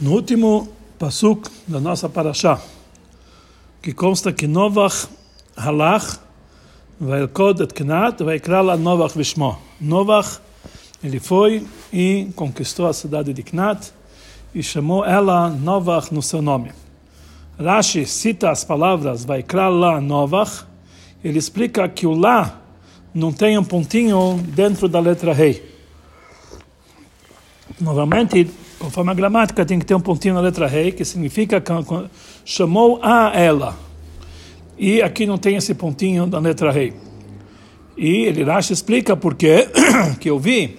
No último pasuk da nossa paraxá, que consta que Novach halach Vailkod et Knat, Vaikra la Novach Vishmo. Novach, ele foi e conquistou a cidade de Knat e chamou ela Novach no seu nome. Rashi cita as palavras Vaikra la Novach, ele explica que o lá não tem um pontinho dentro da letra rei. Novamente, conforme a gramática, tem que ter um pontinho na letra rei, que significa chamou a ela. E aqui não tem esse pontinho da letra rei. E ele Rashi explica por quê, que eu vi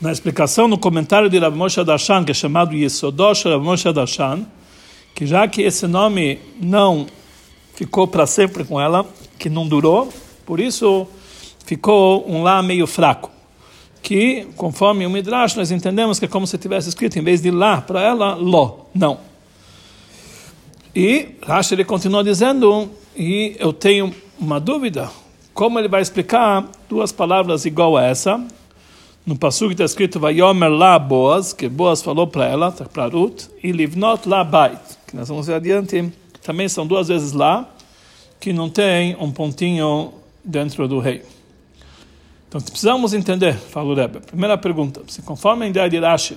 na explicação no comentário de Rav Moshe Darshan, que é chamado Yesodosh Rav Moshe Darshan, que já que esse nome não ficou para sempre com ela, que não durou, por isso ficou um lá meio fraco. Que, conforme o Midrash, nós entendemos que é como se tivesse escrito, em vez de lá para ela, lo. Não. E Rashi ele continua dizendo, e eu tenho uma dúvida, como ele vai explicar duas palavras igual a essa? No passo está escrito Vayomer la Boaz, que Boaz falou para ela, para Ruth, e Livnot la Bait, que nós vamos ver adiante, também são duas vezes lá, que não tem um pontinho dentro do rei. Então precisamos entender, fala o Rebbe. Primeira pergunta, se conforme a ideia de Rashi,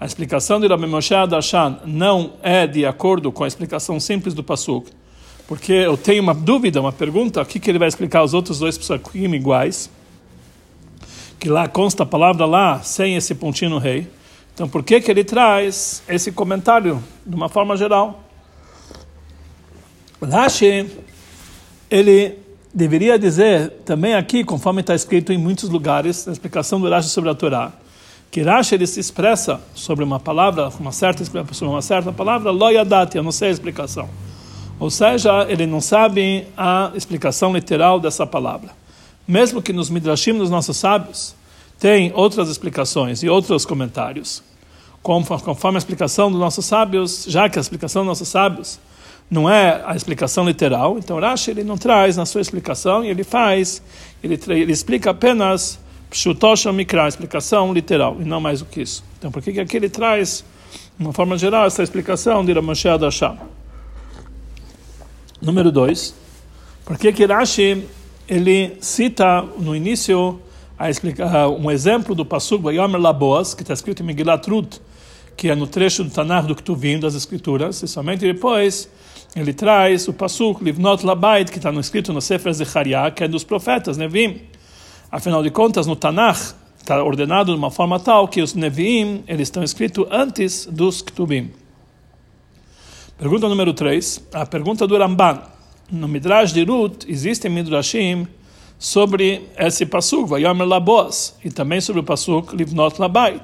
a explicação de Rabbi Moshe Darshan não é de acordo com a explicação simples do Pasuk, porque eu tenho uma dúvida, uma pergunta, o que, que ele vai explicar os outros dois Psukim iguais, que lá consta a palavra lá, sem esse pontinho no rei. Então, por que, que ele traz esse comentário de uma forma geral? Rashi, ele deveria dizer também aqui, conforme está escrito em muitos lugares, na explicação do Rashi sobre a Torá, que Rashi ele se expressa sobre uma palavra, uma certa sobre uma certa palavra, loyadati, eu não sei a explicação. Ou seja, ele não sabe a explicação literal dessa palavra. Mesmo que nos midrashim dos nossos sábios tem outras explicações e outros comentários, conforme a explicação dos nossos sábios, já que a explicação dos nossos sábios não é a explicação literal, então Rashi ele não traz na sua explicação e ele faz, ele, ele explica apenas Pshutosh Mikra, explicação literal, e não mais do que isso. Então, por que, que aqui ele traz, de uma forma geral, essa explicação de Ramoshe Adasham? Número 2. Por que que Rashi ele cita no início a explicar um exemplo do Pasuk Vayomer Laboas, que está escrito em Megillat Ruth, que é no trecho do Tanakh do Ketuvim, das Escrituras, e somente depois ele traz o Pasuk Livnot Labait, que está no escrito no Sefer Zechariah, que é dos profetas, Nevim. Afinal de contas, no Tanakh está ordenado de uma forma tal que os Nevim eles estão escritos antes dos Ketuvim. Pergunta número 3. A pergunta do Ramban. No Midrash de Ruth, existem Midrashim sobre esse Pasuk, Vayomer Labos, e também sobre o Pasuk Livnot Labait.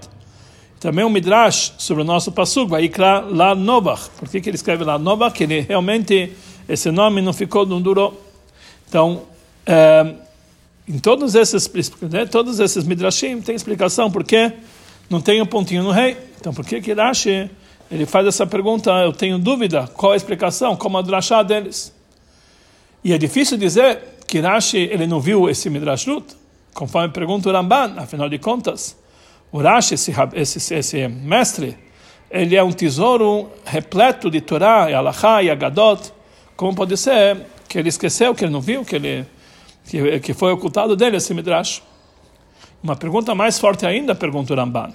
Também um Midrash sobre o nosso Pasuk, Vaikra La Novach. Por que, que ele escreve La Novach? Que ele realmente, esse nome não ficou, não durou. Então, é, em todos esses, né, todos esses Midrashim tem explicação porque não tem um pontinho no rei. Então, por que que Rashi ele faz essa pergunta? Eu tenho dúvida. Qual a explicação? Como a drachá deles? E é difícil dizer que Rashi ele não viu esse Midrash Lut, conforme pergunta o Ramban. Afinal de contas, o Rashi, esse, esse, esse mestre, ele é um tesouro repleto de Torá, e Alachá e Agadot. Como pode ser que ele esqueceu, que ele não viu, que ele que, que foi ocultado dele esse midrash. Uma pergunta mais forte ainda, pergunta o Ramban.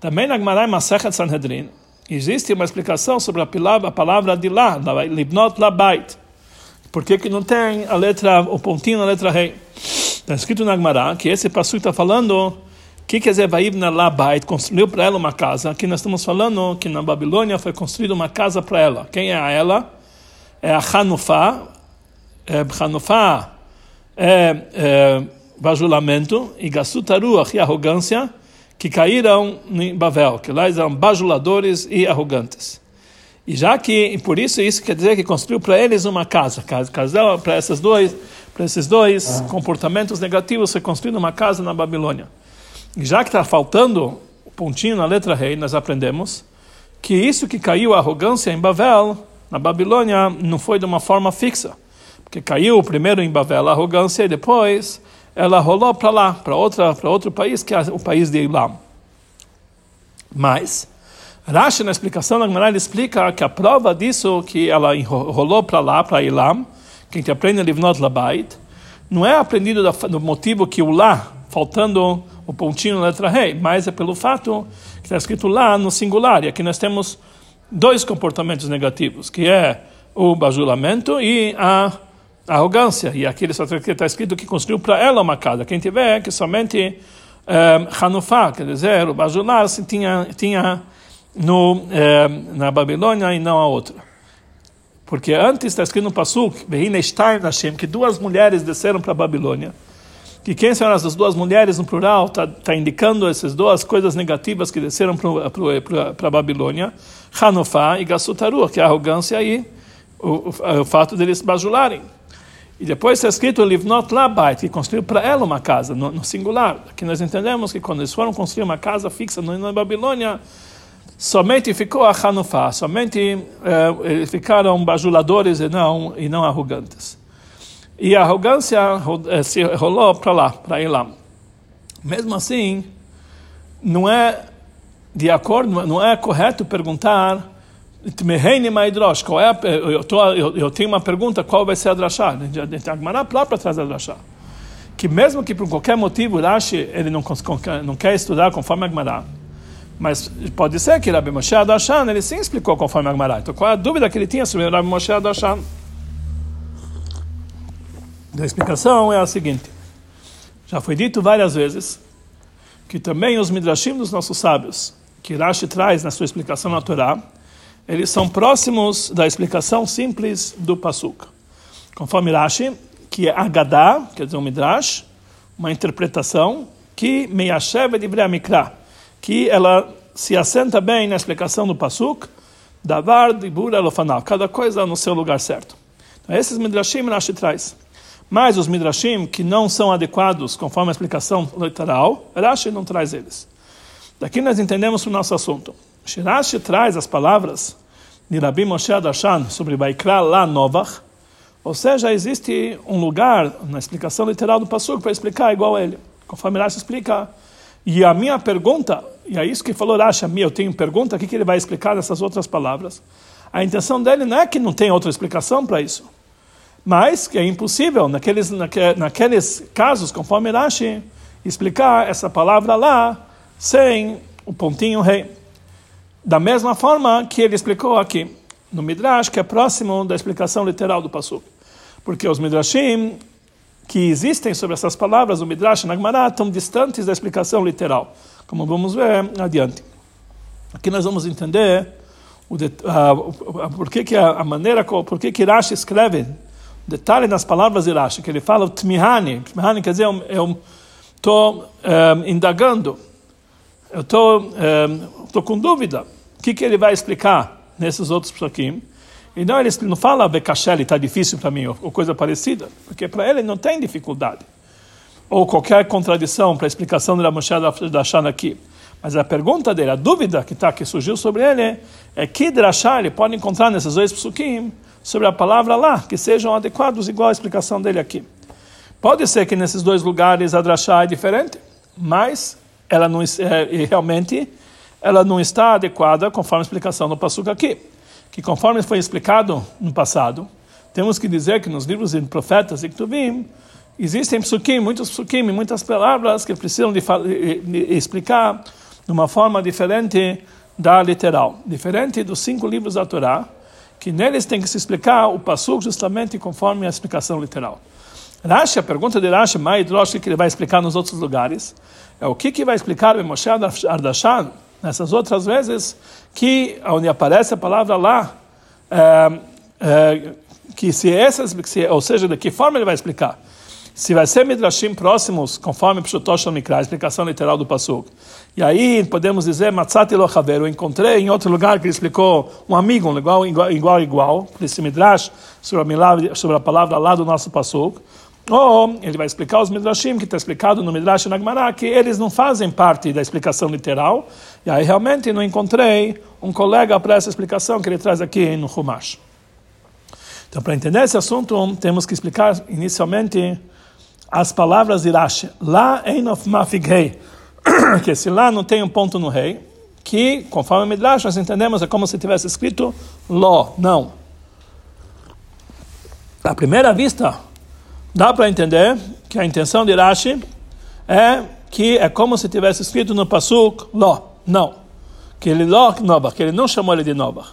Também na Gemara Masechet Sanhedrin existe uma explicação sobre a palavra, a palavra de lá, libnot labait. Por que, que não tem a letra, o pontinho na letra rei? Está escrito na Gemara que esse passo está falando o que quer dizer Vaivna Labait, construiu para ela uma casa. Aqui nós estamos falando que na Babilônia foi construída uma casa para ela. Quem é ela? É a Hanufá. É Hanufá é, é bajulamento e Gassutaruach e arrogância que caíram em Babel, que lá eram bajuladores e arrogantes. E já que, e por isso, isso quer dizer que construiu para eles uma casa. casa para esses dois, para esses dois ah. comportamentos negativos, foi construída uma casa na Babilônia. Já que está faltando o pontinho na letra rei, nós aprendemos que isso que caiu a arrogância em Babel, na Babilônia, não foi de uma forma fixa que caiu primeiro em Babel a arrogância e depois ela rolou para lá, para outro país que é o país de Ilam. Mas Rashi, na explicação da Gemara, explica que a prova disso, que ela enrolou para lá, para Ilam, que a gente aprende em Livnot Labait, não é aprendido do motivo que o lá, faltando o pontinho na letra rei, mas é pelo fato que está escrito lá no singular, e aqui nós temos dois comportamentos negativos, que é o bajulamento e a arrogância. E aqui está escrito que construiu para ela uma casa. Quem tiver que somente um, Hanufá, quer dizer, o bajular assim, tinha, tinha no, um, na Babilônia e não a outra. Porque antes está escrito no Pasuk, que duas mulheres desceram para a Babilônia. Que quem são essas duas mulheres no plural está tá indicando essas duas coisas negativas que desceram para a Babilônia, Hanufá e Gassutaru, que é a arrogância e o, o, o fato deles bajularem. E depois está escrito Livnot Labait, que construiu para ela uma casa, no, no, singular. Aqui nós entendemos que quando eles foram construir uma casa fixa na Babilônia, somente ficou a Hanufá, somente eh, ficaram bajuladores e não, e não arrogantes. E a arrogância eh, se rolou para lá, para Elam. Mesmo assim, não é de acordo, não é correto perguntar qual é a, eu, tô, eu, eu, tenho uma pergunta, qual vai ser a drachá? A Agmará lá para trás da drachá. Que mesmo que por qualquer motivo Rashi ele não, não quer estudar conforme a Agmará, mas pode ser que Rabbi Moshe Adashan ele sim explicou conforme a Agmará. Então qual é a dúvida que ele tinha sobre Rabbi Moshe Adashan? A explicação é a seguinte. Já foi dito várias vezes que também os midrashim dos nossos sábios, que Rashi traz na sua explicação na Torá, eles são próximos da explicação simples do Pasuk. Conforme Rashi, que é Agadá, quer dizer um Midrash, uma interpretação, que Meyashev de Mikra, que ela se assenta bem na explicação do Pasuk, Davar, Dibur, Elofanal, cada coisa no seu lugar certo. Então, esses Midrashim Rashi traz. Mas os Midrashim que não são adequados conforme a explicação literal, Rashi não traz eles. Daqui nós entendemos o nosso assunto. Shirashi traz as palavras de Rabbi Moshe Adashan sobre Vaikra lá Novach, ou seja, existe um lugar na explicação literal do Passuk para explicar igual a ele. Conforme Rashi explica, e a minha pergunta, e é isso que falou Rashi, eu tenho pergunta, o que ele vai explicar nessas outras palavras? A intenção dele não é que não tem outra explicação para isso, mas que é impossível, naqueles, naqueles casos, conforme Rashi, explicar essa palavra lá sem o pontinho rei. Da mesma forma que ele explicou aqui, no Midrash, que é próximo da explicação literal do Passuk. Porque os Midrashim que existem sobre essas palavras, o Midrash e a Gemara, estão distantes da explicação literal, como vamos ver adiante. Aqui nós vamos entender o uh, por que, que a, maneira, por que, que Rashi escreve, detalhe nas palavras de Rashi, que ele fala o Tmihani, Tmihani quer dizer, eu estou um, indagando, eu estou um, com dúvida, que, que ele vai explicar nesses outros psukim? E não, ele não fala Bekashel, está difícil para mim, ou, ou, coisa parecida, porque para ele não tem dificuldade. Ou qualquer contradição para a explicação da Moshe da Shana aqui. Mas a pergunta dele, a dúvida que, tá, que surgiu sobre ele, é que drachá ele pode encontrar nesses dois psukim sobre a palavra lá, que sejam adequados igual a explicação dele aqui. Pode ser que nesses dois lugares a drachá é diferente, mas ela não é, realmente ela não está adequada conforme a explicação do Passuca aqui. Que conforme foi explicado no passado, temos que dizer que nos livros de profetas e Ktubim, existem psukim, muitos psukim, muitas palavras que precisam de, de explicar de uma forma diferente da literal. Diferente dos cinco livros da Torá, que neles tem que se explicar o Passuk justamente conforme a explicação literal. Rashi, a pergunta de Rashi, mais Rosh, que ele vai explicar nos outros lugares, é o que, que vai explicar o Moshe Ardashan nessas outras vezes, que onde aparece a palavra lá, é, é, que se essas, ou seja, de que forma ele vai explicar? Se vai ser midrashim próximos, conforme Pshutosh Mikra, a explicação literal do Pasuk. E aí podemos dizer, Matzati lo eu encontrei em outro lugar que ele explicou um amigo, um igual, igual, igual, igual, por esse midrash, sobre a, sobre a palavra lá do nosso Pasuk. Ou ele vai explicar os Midrashim, que está explicado no Midrash Nagmará, que eles não fazem parte da explicação literal. E aí realmente não encontrei um colega para essa explicação que ele traz aqui no Humash. Então, para entender esse assunto, temos que explicar inicialmente as palavras de Rashi. Lá Einof Mafig Rei, que se lá não tem um ponto no rei, que, conforme Midrash, nós entendemos é como se tivesse escrito Ló, não. À primeira vista, dá para entender que a intenção de Rashi é que é como se tivesse escrito no Pasuk Ló, não. Que ele Ló Novach, que ele não chamou ele de Novach.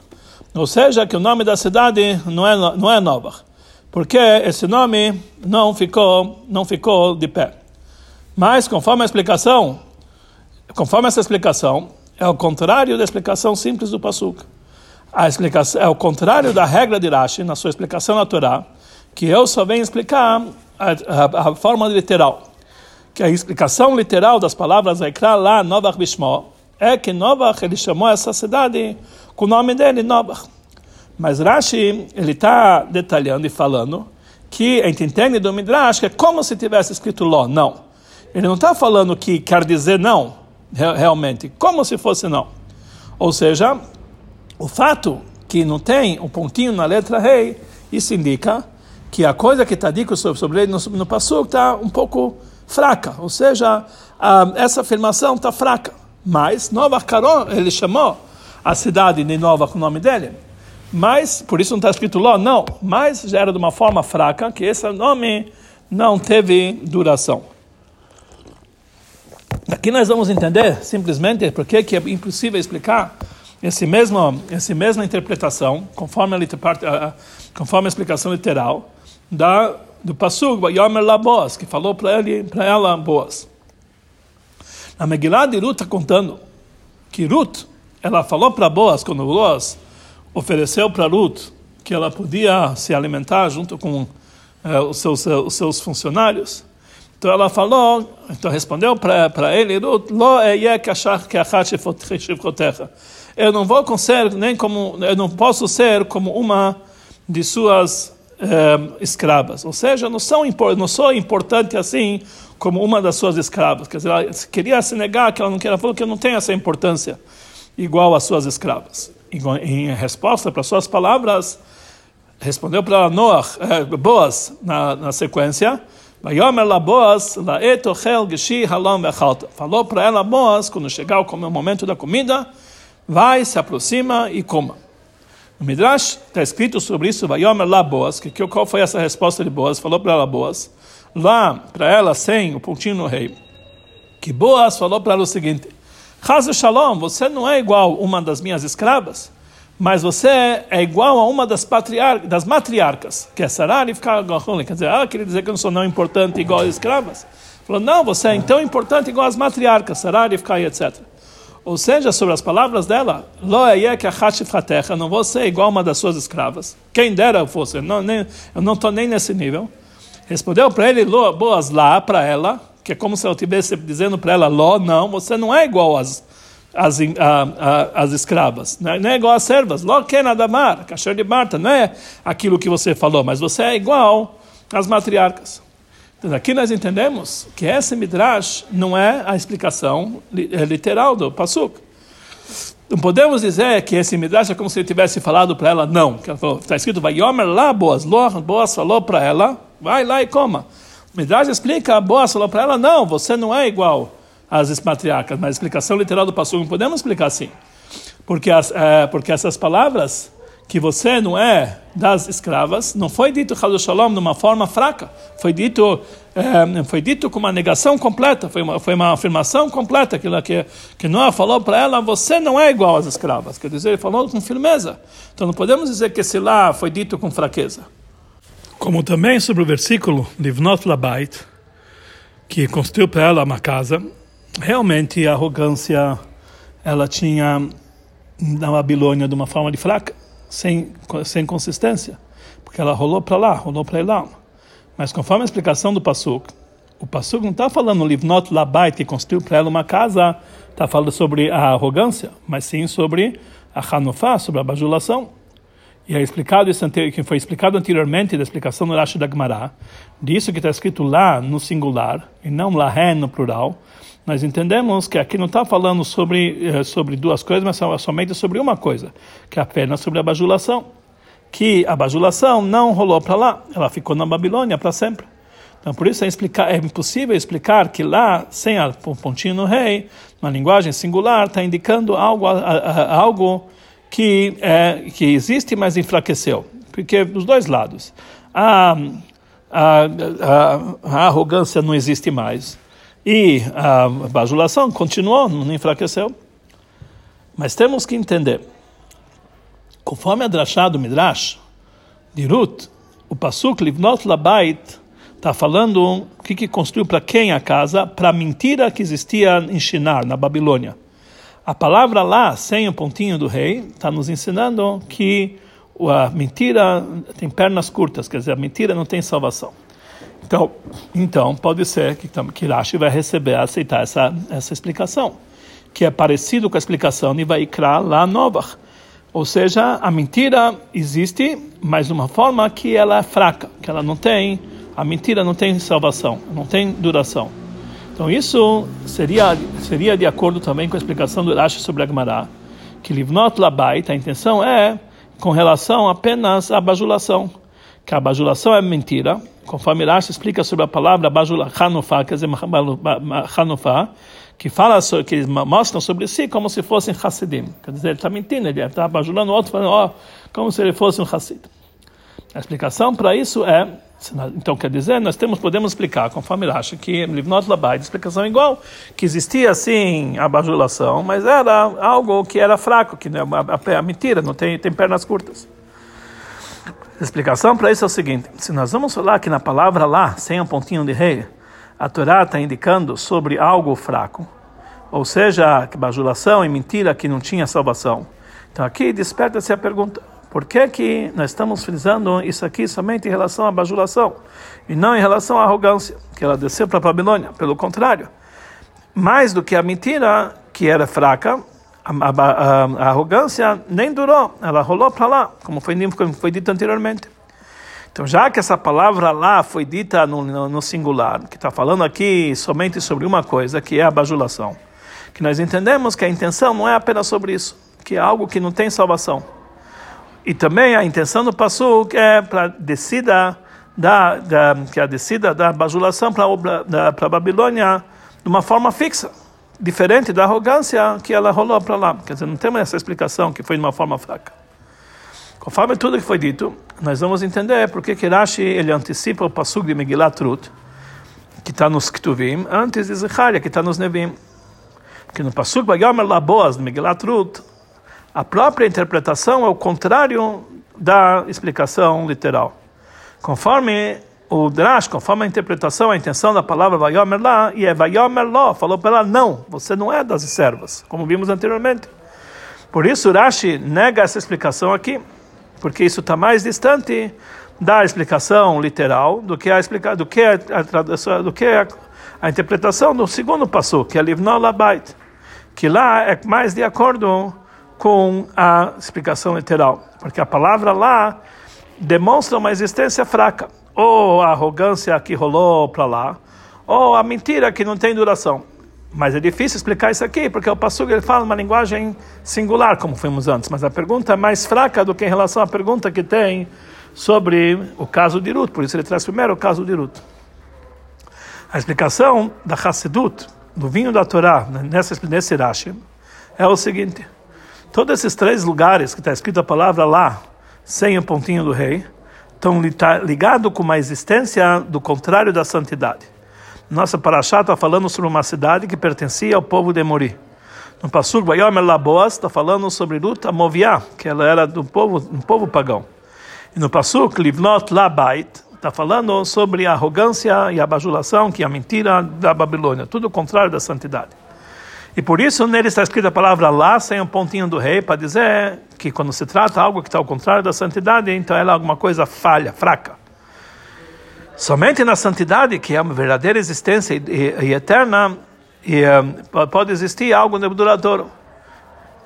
Ou seja, que o nome da cidade não é, não é Novach. Porque esse nome não ficou, não ficou de pé. Mas, conforme a explicação, conforme essa explicação, é o contrário da explicação simples do Pasuk. A explicação é o contrário da regra de Rashi na sua explicação na Torá, que eu só venho explicar a, a, a forma literal. Que a explicação literal das palavras Aikra lá, Novach Bishmo, é que Novach ele chamou essa cidade com o nome dele, Novach. Mas Rashi ele está detalhando e falando que a gente entende do Midrash que é como se tivesse escrito Ló, não. Ele não está falando que quer dizer não, realmente, como se fosse não. Ou seja, o fato que não tem um pontinho na letra rei, isso indica que a coisa que está dito sobre, ele no, no Passuk está um pouco fraca. Ou seja, essa afirmação está fraca. Mas Nova Caron, ele chamou a cidade de Nova com o nome dele. Mas, por isso não está escrito lá, não. Mas já era de uma forma fraca que esse nome não teve duração. Aqui nós vamos entender simplesmente por que é impossível explicar esse mesmo, essa mesma interpretação, conforme a, conforme a explicação literal, da, do Passug, Yomer Labos, que falou para ele, para ela, Boas. A Megillah de Ruth está contando que Ruth, ela falou para Boas, quando Boas ofereceu para Ruth que ela podia se alimentar junto com eh, os, seus, os seus funcionários, então ela falou, então respondeu para ele, Eu não vou ser nem como, eu não posso ser como uma de suas eh, escravas. Ou seja, não sou, não sou importante assim como uma das suas escravas. Quer dizer, ela queria se negar que ela não queria, falou que eu não tenho essa importância igual às suas escravas. Em resposta para suas palavras, respondeu para Noah, eh, Boas, na, na sequência, Falou para ela, Boaz, quando chegar o momento da comida, vai, se aproxima e coma. No Midrash está escrito sobre isso, lá Boaz, que, que, qual foi essa resposta de Boaz? Falou para ela Boaz, lá para ela sem o pontinho no rei, que Boaz falou para ela o seguinte, Hazel Shalom, você não é igual uma das minhas escravas? mas você é igual a uma das, das matriarcas, que é Sarar e ficar Quer dizer, ah, queria dizer que eu não sou não importante igual as escravas. Falou, não, você é tão importante igual as matriarcas, Sarar e ficar etc. Ou seja, sobre as palavras dela, eu não vou ser igual a uma das suas escravas. Quem dera eu fosse, eu não estou nem nesse nível. Respondeu para ele, boas lá para ela, que é como se eu estivesse dizendo para ela, Ló, não, você não é igual às a, as escravas. Não é, não é igual às servas. Logo que é nada mar, cachorro de Marta, não é aquilo que você falou, mas você é igual às matriarcas. Então, aqui nós entendemos que esse midrash não é a explicação é literal do Pasuk. Não podemos dizer que esse midrash é como se ele tivesse falado para ela, não. Está escrito, vai Yomer lá, Boas. Boas falou para ela, vai lá e coma. Midrash explica, Boas falou para ela, não, você não é igual as matriarcas, mas a explicação literal do passo não podemos explicar assim. Porque, as, é, porque essas palavras que você não é das escravas, não foi dito Chadu Shalom de uma forma fraca, foi dito, é, foi dito com uma negação completa, foi uma, foi uma afirmação completa, aquilo que, que Noah falou para ela, você não é igual às escravas, quer dizer, ele falou com firmeza. Então não podemos dizer que esse lá foi dito com fraqueza. Como também sobre o versículo Livnot Labait, que construiu para ela uma casa, realmente a arrogância ela tinha na Babilônia de uma forma de fraca, sem, sem consistência, porque ela rolou para lá, rolou para lá. Mas conforme a explicação do Passuk, o Passuk não está falando Livnot Labait, que construiu para ela uma casa, está falando sobre a arrogância, mas sim sobre a Hanufá, sobre a bajulação. E é explicado isso que foi explicado anteriormente da explicação do Rashi da Gemara, disso que está escrito lá no singular e não lá no plural, nós entendemos que aqui não está falando sobre, eh, sobre duas coisas, mas somente sobre uma coisa, que é apenas sobre a bajulação. Que a bajulação não rolou para lá, ela ficou na Babilônia para sempre. Então, por isso é, explicar, é impossível explicar que lá, sem o pontinho no rei, uma linguagem singular, está indicando algo, a, a, algo que, é, que existe, mas enfraqueceu. Porque dos dois lados. A, a, a, a arrogância não existe mais. E a bajulação continuou, não enfraqueceu. Mas temos que entender. Conforme a drachá do Midrash, de Ruth, o Pasuk Livnot Labait está falando o que, que construiu para quem a casa? Para a mentira que existia em Shinar, na Babilônia. A palavra lá, sem o pontinho do rei, está nos ensinando que a mentira tem pernas curtas, quer dizer, a mentira não tem salvação. Então, então pode ser que, que Rashi vai receber, aceitar essa, essa explicação, que é parecido com a explicação de Vaikra lá nova. Ou seja, a mentira existe, mas de uma forma que ela é fraca, que ela não tem, a mentira não tem salvação, não tem duração. Então isso seria seria de acordo também com a explicação do Rashi sobre a que livnot labait, a intenção é com relação apenas à bajulação, que a bajulação é mentira, conforme Rashi explica sobre a palavra bajula quer dizer que fala que eles mostram sobre si como se fossem Hassidim. Quer dizer, ele está mentindo, ele está bajulando o outro, falando, oh, como se ele fosse um Hassid. A explicação para isso é, então quer dizer, nós temos, podemos explicar, conforme ele acha, que Livnot Labai, de explicação igual, que existia sim a bajulação, mas era algo que era fraco, que não é a, mentira, não tem, tem pernas curtas. A explicação para isso é o seguinte: se nós vamos falar que na palavra lá, sem um pontinho de rei, a Torá está indicando sobre algo fraco, ou seja, que bajulação e mentira que não tinha salvação. Então aqui desperta-se a pergunta: por que, que nós estamos frisando isso aqui somente em relação à bajulação e não em relação à arrogância, que ela desceu para a Babilônia? Pelo contrário, mais do que a mentira, que era fraca, a, a, a arrogância nem durou, ela rolou para lá, como foi, como foi dito anteriormente. Então, já que essa palavra lá foi dita no, no, no singular, que está falando aqui somente sobre uma coisa, que é a bajulação, que nós entendemos que a intenção não é apenas sobre isso, que é algo que não tem salvação. E também a intenção do passo é para descida da, da, que é a descida da bajulação para a Babilônia de uma forma fixa, diferente da arrogância que ela rolou para lá. Quer dizer, não temos essa explicação que foi de uma forma fraca. Conforme tudo que foi dito, nós vamos entender porque que Rashi ele antecipa o passug de Megilat Ruth, que está nos Ktuvim, antes de Zecharia, que está nos Nevim. Porque no passug Bayomer Laboas de Megilat Ruth, a própria interpretação é o contrário da explicação literal. Conforme o Drash, conforme a interpretação, a intenção da palavra Vayomer lá, e é Vayomer Lo, falou para ela, não, você não é das servas, como vimos anteriormente. Por isso, Rashi nega essa explicação aqui porque isso está mais distante da explicação literal do que a explica, do que a, a do que a, a, interpretação do segundo passo, que é Livnol Labait, que lá é mais de acordo com a explicação literal, porque a palavra lá demonstra uma existência fraca, ou a arrogância que rolou para lá, ou a mentira que não tem duração. Mas é difícil explicar isso aqui, porque o Passuga ele fala uma linguagem singular, como fomos antes. Mas a pergunta é mais fraca do que em relação à pergunta que tem sobre o caso de Ruth. Por isso ele traz primeiro o caso de Ruth. A explicação da Hassidut, do vinho da Torá, nessa, nesse Rashi, é o seguinte. Todos esses três lugares que está escrito a palavra lá, sem o pontinho do rei, estão ligados com uma existência do contrário da santidade. Nossa paraxá está falando sobre uma cidade que pertencia ao povo de Mori. No Passur Bayomer Laboas está falando sobre Ruth Amoviá, que ela era do povo, um povo pagão. E no Passur Livnot Labait está falando sobre a arrogância e a bajulação, que é a mentira da Babilônia, tudo o contrário da santidade. E por isso nele está escrita a palavra lá, sem um pontinho do rei, para dizer que quando se trata algo que está ao contrário da santidade, então ela é alguma coisa falha, fraca. Somente na santidade, que é uma verdadeira existência e, e, eterna, e, uh, pode existir algo duradouro.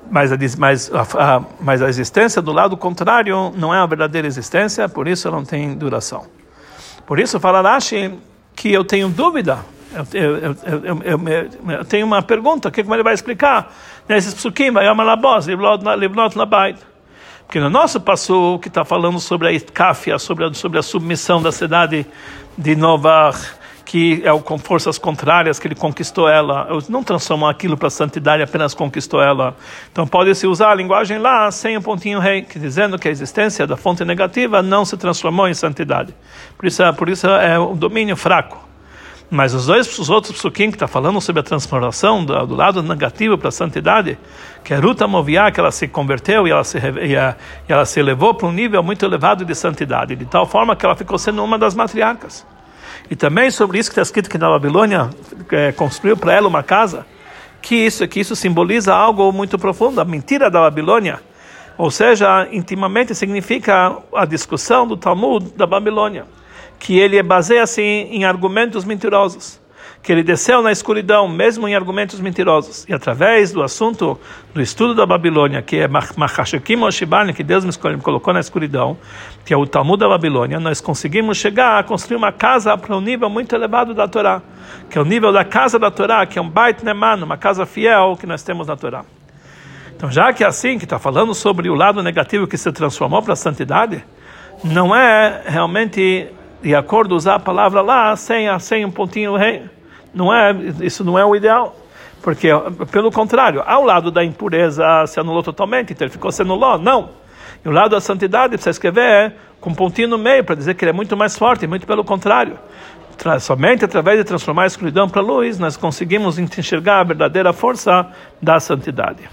Mas a, mas, a, mas a existência do lado contrário não é uma verdadeira existência, por isso não tem duração. Por isso fala Rashi que eu tenho dúvida, eu, eu, eu, eu tenho uma pergunta, que como ele vai explicar? Nesses psukim, vai amar labos, livnot labait. Porque no nosso passo que está falando sobre a Itkafia, sobre a, sobre a submissão da cidade de Nova que é com forças contrárias que ele conquistou ela, não transformou aquilo para santidade, apenas conquistou ela. Então pode-se usar a linguagem lá sem o um pontinho rei, que dizendo que a existência da fonte negativa não se transformou em santidade. Por isso, por isso é o domínio fraco. Mas os dois os outros psukim que está falando sobre a transformação do, do lado negativo para a santidade, que é Ruta Moviá, que ela se converteu e ela se, e, a, e ela se elevou para um nível muito elevado de santidade, de tal forma que ela ficou sendo uma das matriarcas. E também sobre isso que está escrito que na Babilônia é, construiu para ela uma casa, que isso, que isso simboliza algo muito profundo, a mentira da Babilônia. Ou seja, intimamente significa a discussão do Talmud da Babilônia que ele baseia-se em, em argumentos mentirosos, que ele desceu na escuridão, mesmo em argumentos mentirosos, e através do assunto do estudo da Babilônia, que é Machashekim Oshibani, que Deus me colocou na escuridão, que é o Talmud da Babilônia, nós conseguimos chegar a construir uma casa para um nível muito elevado da Torá, que é o nível da casa da Torá, que é um Beit Neman, uma casa fiel que nós temos na Torá. Então, já que é assim, que está falando sobre o lado negativo que se transformou para a santidade, não é realmente de acordo usar a palavra lá sem, sem um pontinho rei. Não é, isso não é o ideal. Porque, pelo contrário, ao lado da impureza se anulou totalmente, então ele ficou se anulou. Não. E o lado da santidade precisa escrever com um pontinho no meio para dizer que ele é muito mais forte, muito pelo contrário. Somente através de transformar a escuridão para a luz, nós conseguimos enxergar a verdadeira força da santidade.